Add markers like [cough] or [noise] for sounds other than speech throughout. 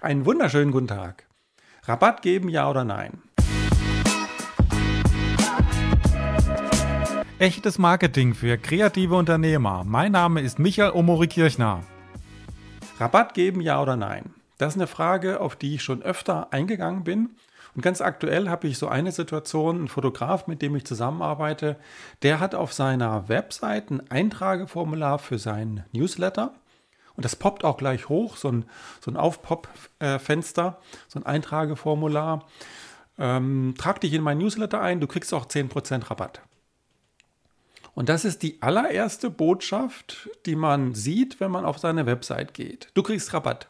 Einen wunderschönen guten Tag. Rabatt geben, ja oder nein? Echtes Marketing für kreative Unternehmer. Mein Name ist Michael Omori Kirchner. Rabatt geben, ja oder nein? Das ist eine Frage, auf die ich schon öfter eingegangen bin. Und ganz aktuell habe ich so eine Situation, ein Fotograf, mit dem ich zusammenarbeite, der hat auf seiner Website ein Eintrageformular für seinen Newsletter. Und das poppt auch gleich hoch, so ein, so ein Aufpop-Fenster, so ein Eintrageformular. Ähm, trag dich in mein Newsletter ein, du kriegst auch 10% Rabatt. Und das ist die allererste Botschaft, die man sieht, wenn man auf seine Website geht. Du kriegst Rabatt.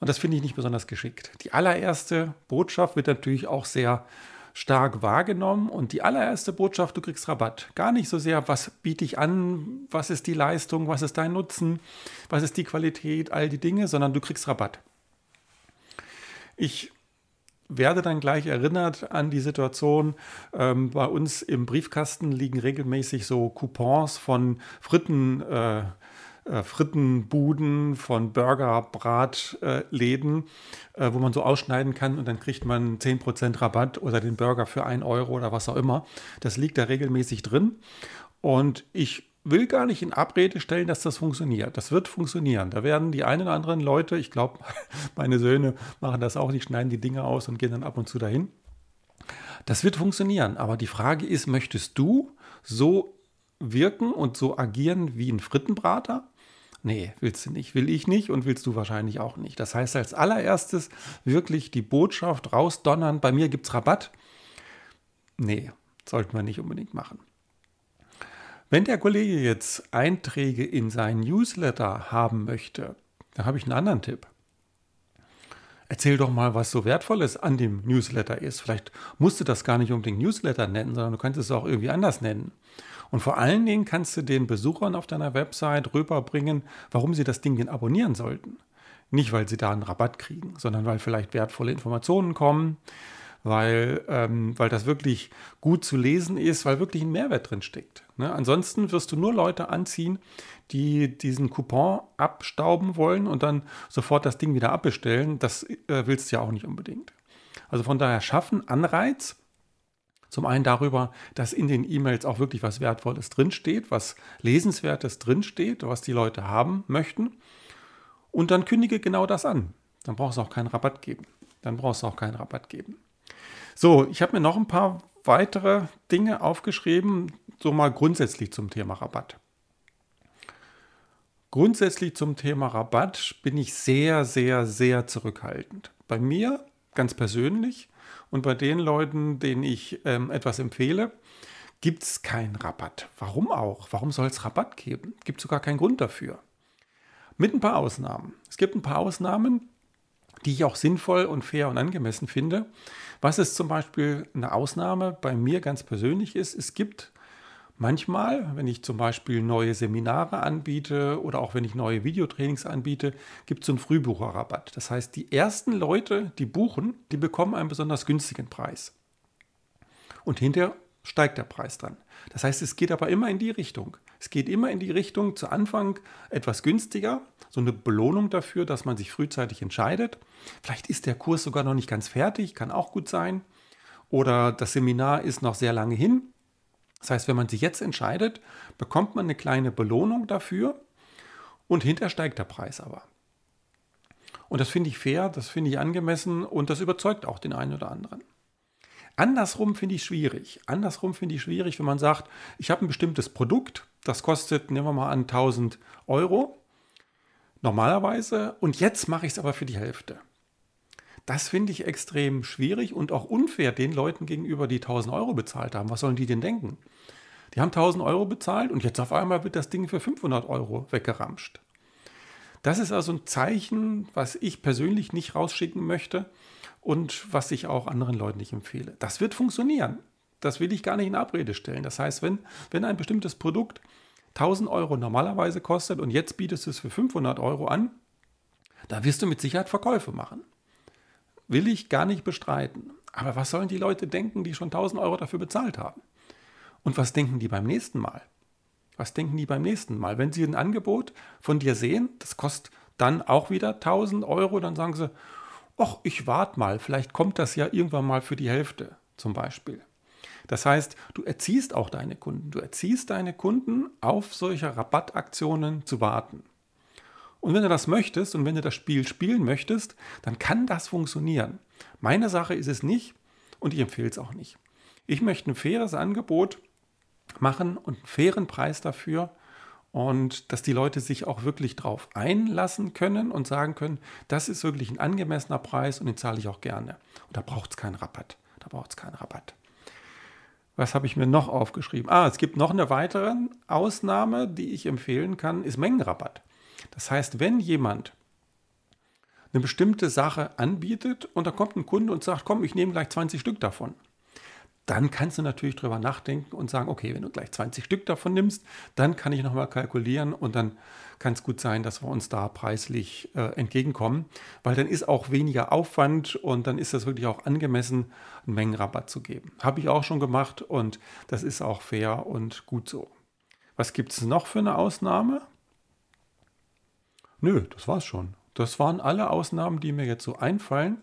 Und das finde ich nicht besonders geschickt. Die allererste Botschaft wird natürlich auch sehr stark wahrgenommen und die allererste Botschaft, du kriegst Rabatt. Gar nicht so sehr, was biete ich an, was ist die Leistung, was ist dein Nutzen, was ist die Qualität, all die Dinge, sondern du kriegst Rabatt. Ich werde dann gleich erinnert an die Situation, ähm, bei uns im Briefkasten liegen regelmäßig so Coupons von Fritten. Äh, äh, Frittenbuden, von Burger, Bratläden, äh, wo man so ausschneiden kann und dann kriegt man 10% Rabatt oder den Burger für 1 Euro oder was auch immer. Das liegt da regelmäßig drin. Und ich will gar nicht in Abrede stellen, dass das funktioniert. Das wird funktionieren. Da werden die einen oder anderen Leute, ich glaube, [laughs] meine Söhne machen das auch, die schneiden die Dinge aus und gehen dann ab und zu dahin. Das wird funktionieren. Aber die Frage ist, möchtest du so wirken und so agieren wie ein Frittenbrater? Nee, willst du nicht, will ich nicht und willst du wahrscheinlich auch nicht. Das heißt, als allererstes wirklich die Botschaft rausdonnern, bei mir gibt es Rabatt. Nee, sollten wir nicht unbedingt machen. Wenn der Kollege jetzt Einträge in seinen Newsletter haben möchte, dann habe ich einen anderen Tipp. Erzähl doch mal, was so Wertvolles an dem Newsletter ist. Vielleicht musst du das gar nicht unbedingt Newsletter nennen, sondern du kannst es auch irgendwie anders nennen. Und vor allen Dingen kannst du den Besuchern auf deiner Website rüberbringen, warum sie das Ding denn abonnieren sollten. Nicht, weil sie da einen Rabatt kriegen, sondern weil vielleicht wertvolle Informationen kommen, weil, ähm, weil das wirklich gut zu lesen ist, weil wirklich ein Mehrwert drin steckt. Ne? Ansonsten wirst du nur Leute anziehen, die diesen Coupon abstauben wollen und dann sofort das Ding wieder abbestellen. Das äh, willst du ja auch nicht unbedingt. Also von daher schaffen Anreiz. Zum einen darüber, dass in den E-Mails auch wirklich was Wertvolles drinsteht, was Lesenswertes drinsteht, was die Leute haben möchten. Und dann kündige genau das an. Dann brauchst du auch keinen Rabatt geben. Dann brauchst du auch keinen Rabatt geben. So, ich habe mir noch ein paar weitere Dinge aufgeschrieben, so mal grundsätzlich zum Thema Rabatt. Grundsätzlich zum Thema Rabatt bin ich sehr, sehr, sehr zurückhaltend. Bei mir ganz persönlich und bei den Leuten, denen ich ähm, etwas empfehle, gibt es keinen Rabatt. Warum auch? Warum soll es Rabatt geben? Gibt sogar keinen Grund dafür. Mit ein paar Ausnahmen. Es gibt ein paar Ausnahmen, die ich auch sinnvoll und fair und angemessen finde. Was ist zum Beispiel eine Ausnahme bei mir ganz persönlich ist, es gibt manchmal, wenn ich zum Beispiel neue Seminare anbiete oder auch wenn ich neue Videotrainings anbiete, gibt es einen Frühbucherrabatt. Das heißt, die ersten Leute, die buchen, die bekommen einen besonders günstigen Preis. Und hinterher steigt der Preis dann. Das heißt, es geht aber immer in die Richtung. Es geht immer in die Richtung zu Anfang etwas günstiger, so eine Belohnung dafür, dass man sich frühzeitig entscheidet. Vielleicht ist der Kurs sogar noch nicht ganz fertig, kann auch gut sein. Oder das Seminar ist noch sehr lange hin. Das heißt, wenn man sich jetzt entscheidet, bekommt man eine kleine Belohnung dafür und hinterher steigt der Preis aber. Und das finde ich fair, das finde ich angemessen und das überzeugt auch den einen oder anderen. Andersrum finde ich schwierig. Andersrum finde ich schwierig, wenn man sagt, ich habe ein bestimmtes Produkt, das kostet, nehmen wir mal an, 1000 Euro normalerweise und jetzt mache ich es aber für die Hälfte. Das finde ich extrem schwierig und auch unfair den Leuten gegenüber, die 1000 Euro bezahlt haben. Was sollen die denn denken? Die haben 1000 Euro bezahlt und jetzt auf einmal wird das Ding für 500 Euro weggeramscht. Das ist also ein Zeichen, was ich persönlich nicht rausschicken möchte und was ich auch anderen Leuten nicht empfehle. Das wird funktionieren. Das will ich gar nicht in Abrede stellen. Das heißt, wenn, wenn ein bestimmtes Produkt 1000 Euro normalerweise kostet und jetzt bietest du es für 500 Euro an, da wirst du mit Sicherheit Verkäufe machen. Will ich gar nicht bestreiten. Aber was sollen die Leute denken, die schon 1000 Euro dafür bezahlt haben? Und was denken die beim nächsten Mal? Was denken die beim nächsten Mal? Wenn sie ein Angebot von dir sehen, das kostet dann auch wieder 1000 Euro, dann sagen sie, ach, ich warte mal, vielleicht kommt das ja irgendwann mal für die Hälfte zum Beispiel. Das heißt, du erziehst auch deine Kunden. Du erziehst deine Kunden, auf solche Rabattaktionen zu warten. Und wenn du das möchtest und wenn du das Spiel spielen möchtest, dann kann das funktionieren. Meine Sache ist es nicht und ich empfehle es auch nicht. Ich möchte ein faires Angebot machen und einen fairen Preis dafür und dass die Leute sich auch wirklich drauf einlassen können und sagen können, das ist wirklich ein angemessener Preis und den zahle ich auch gerne. Und da braucht es keinen Rabatt. Da braucht es keinen Rabatt. Was habe ich mir noch aufgeschrieben? Ah, es gibt noch eine weitere Ausnahme, die ich empfehlen kann, ist Mengenrabatt. Das heißt, wenn jemand eine bestimmte Sache anbietet und da kommt ein Kunde und sagt, komm, ich nehme gleich 20 Stück davon dann kannst du natürlich drüber nachdenken und sagen, okay, wenn du gleich 20 Stück davon nimmst, dann kann ich nochmal kalkulieren und dann kann es gut sein, dass wir uns da preislich äh, entgegenkommen, weil dann ist auch weniger Aufwand und dann ist das wirklich auch angemessen, einen Mengenrabatt zu geben. Habe ich auch schon gemacht und das ist auch fair und gut so. Was gibt es noch für eine Ausnahme? Nö, das war's schon. Das waren alle Ausnahmen, die mir jetzt so einfallen.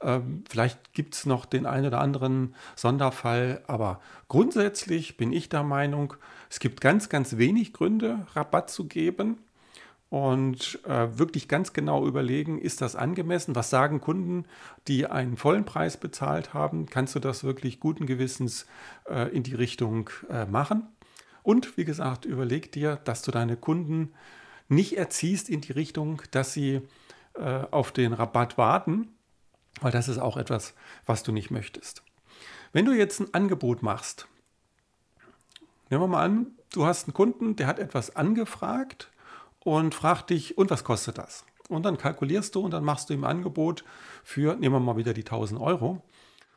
Ähm, vielleicht gibt es noch den einen oder anderen Sonderfall, aber grundsätzlich bin ich der Meinung, es gibt ganz, ganz wenig Gründe, Rabatt zu geben und äh, wirklich ganz genau überlegen, ist das angemessen? Was sagen Kunden, die einen vollen Preis bezahlt haben? Kannst du das wirklich guten Gewissens äh, in die Richtung äh, machen? Und wie gesagt, überleg dir, dass du deine Kunden nicht erziehst in die Richtung, dass sie äh, auf den Rabatt warten, weil das ist auch etwas, was du nicht möchtest. Wenn du jetzt ein Angebot machst, nehmen wir mal an, du hast einen Kunden, der hat etwas angefragt und fragt dich, und was kostet das? Und dann kalkulierst du und dann machst du ihm ein Angebot für, nehmen wir mal wieder die 1000 Euro.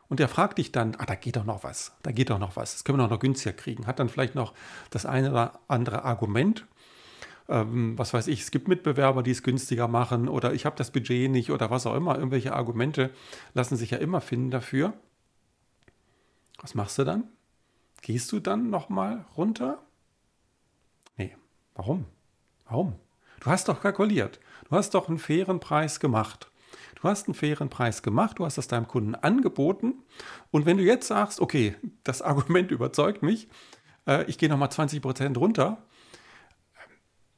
Und der fragt dich dann, ah, da geht doch noch was, da geht doch noch was, das können wir doch noch günstiger kriegen. Hat dann vielleicht noch das eine oder andere Argument ähm, was weiß ich, es gibt Mitbewerber, die es günstiger machen oder ich habe das Budget nicht oder was auch immer. Irgendwelche Argumente lassen sich ja immer finden dafür. Was machst du dann? Gehst du dann nochmal runter? Nee. Warum? Warum? Du hast doch kalkuliert. Du hast doch einen fairen Preis gemacht. Du hast einen fairen Preis gemacht, du hast das deinem Kunden angeboten. Und wenn du jetzt sagst, okay, das [laughs] Argument überzeugt mich, äh, ich gehe nochmal 20% runter,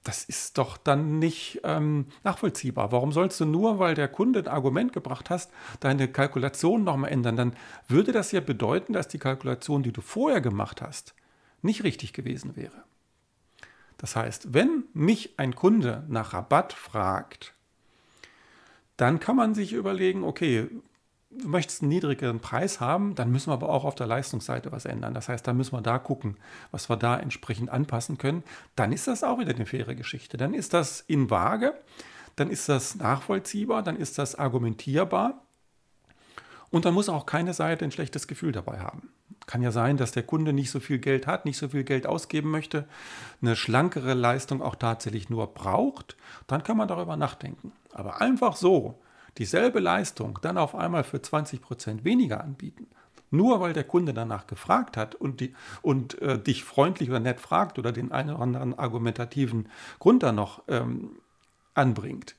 das ist doch dann nicht ähm, nachvollziehbar. Warum sollst du nur, weil der Kunde ein Argument gebracht hast, deine Kalkulation nochmal ändern? Dann würde das ja bedeuten, dass die Kalkulation, die du vorher gemacht hast, nicht richtig gewesen wäre. Das heißt, wenn mich ein Kunde nach Rabatt fragt, dann kann man sich überlegen, okay, du möchtest einen niedrigeren Preis haben, dann müssen wir aber auch auf der Leistungsseite was ändern. Das heißt, da müssen wir da gucken, was wir da entsprechend anpassen können. Dann ist das auch wieder eine faire Geschichte. Dann ist das in Waage, dann ist das nachvollziehbar, dann ist das argumentierbar. Und dann muss auch keine Seite ein schlechtes Gefühl dabei haben. Kann ja sein, dass der Kunde nicht so viel Geld hat, nicht so viel Geld ausgeben möchte, eine schlankere Leistung auch tatsächlich nur braucht. Dann kann man darüber nachdenken. Aber einfach so, dieselbe Leistung dann auf einmal für 20 Prozent weniger anbieten, nur weil der Kunde danach gefragt hat und, die, und äh, dich freundlich oder nett fragt oder den einen oder anderen argumentativen Grund dann noch ähm, anbringt.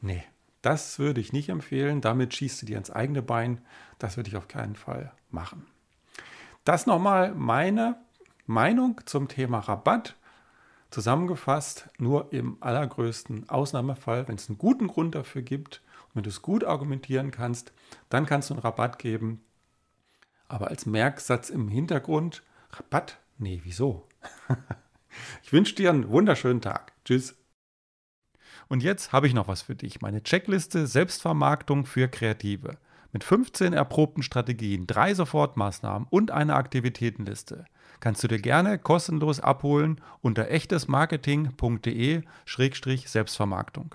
Nee, das würde ich nicht empfehlen. Damit schießt du dir ins eigene Bein. Das würde ich auf keinen Fall machen. Das nochmal meine Meinung zum Thema Rabatt. Zusammengefasst, nur im allergrößten Ausnahmefall, wenn es einen guten Grund dafür gibt wenn du es gut argumentieren kannst, dann kannst du einen Rabatt geben. Aber als Merksatz im Hintergrund, Rabatt? Nee, wieso? [laughs] ich wünsche dir einen wunderschönen Tag. Tschüss. Und jetzt habe ich noch was für dich. Meine Checkliste Selbstvermarktung für Kreative. Mit 15 erprobten Strategien, drei Sofortmaßnahmen und einer Aktivitätenliste. Kannst du dir gerne kostenlos abholen unter echtesmarketing.de-selbstvermarktung.